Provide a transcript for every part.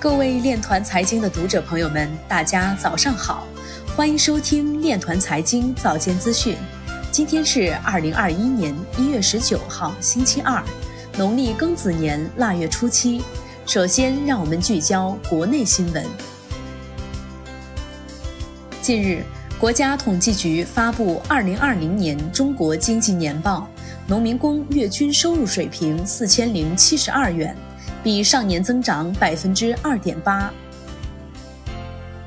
各位链团财经的读者朋友们，大家早上好，欢迎收听链团财经早间资讯。今天是二零二一年一月十九号，星期二，农历庚子年腊月初七。首先，让我们聚焦国内新闻。近日，国家统计局发布二零二零年中国经济年报，农民工月均收入水平四千零七十二元。比上年增长百分之二点八。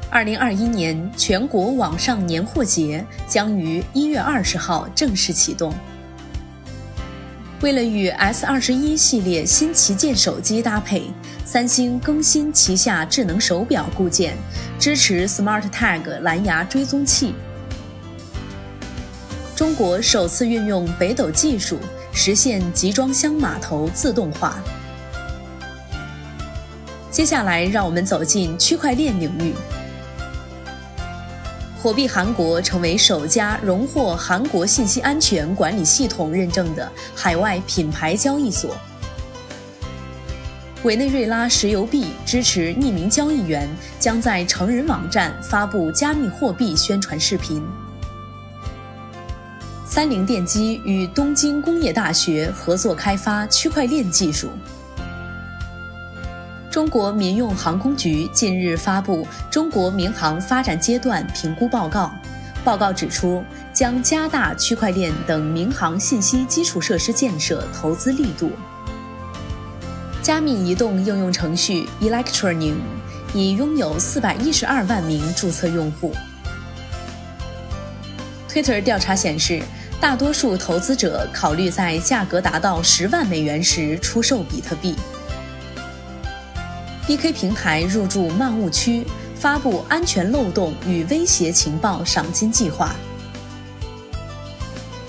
二零二一年全国网上年货节将于一月二十号正式启动。为了与 S 二十一系列新旗舰手机搭配，三星更新旗下智能手表固件，支持 Smart Tag 蓝牙追踪器。中国首次运用北斗技术实现集装箱码头自动化。接下来，让我们走进区块链领域。火币韩国成为首家荣获韩国信息安全管理系统认证的海外品牌交易所。委内瑞拉石油币支持匿名交易员将在成人网站发布加密货币宣传视频。三菱电机与东京工业大学合作开发区块链技术。中国民用航空局近日发布《中国民航发展阶段评估报告》，报告指出，将加大区块链等民航信息基础设施建设投资力度。加密移动应用程序 Electronium 已拥有四百一十二万名注册用户。Twitter 调查显示，大多数投资者考虑在价格达到十万美元时出售比特币。P.K 平台入驻漫雾区，发布安全漏洞与威胁情报赏金计划。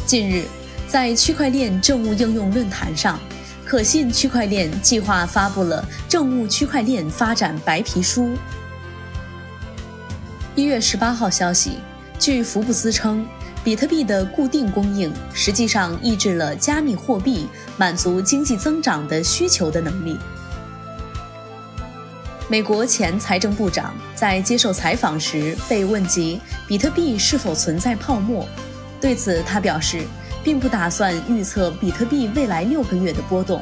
近日，在区块链政务应用论坛上，可信区块链计划发布了政务区块链发展白皮书。一月十八号消息，据福布斯称，比特币的固定供应实际上抑制了加密货币满足经济增长的需求的能力。美国前财政部长在接受采访时被问及比特币是否存在泡沫，对此他表示，并不打算预测比特币未来六个月的波动。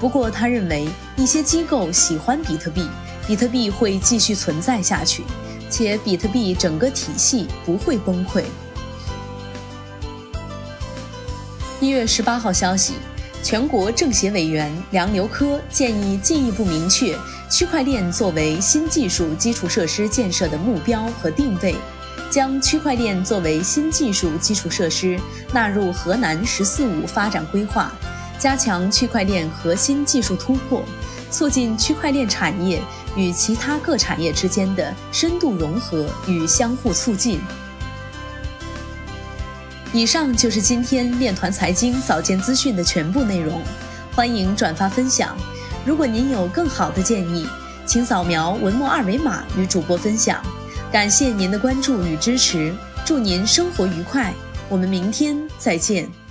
不过，他认为一些机构喜欢比特币，比特币会继续存在下去，且比特币整个体系不会崩溃。一月十八号消息。全国政协委员梁刘科建议进一步明确区块链作为新技术基础设施建设的目标和定位，将区块链作为新技术基础设施纳入河南“十四五”发展规划，加强区块链核心技术突破，促进区块链产业与其他各产业之间的深度融合与相互促进。以上就是今天链团财经早间资讯的全部内容，欢迎转发分享。如果您有更好的建议，请扫描文末二维码与主播分享。感谢您的关注与支持，祝您生活愉快，我们明天再见。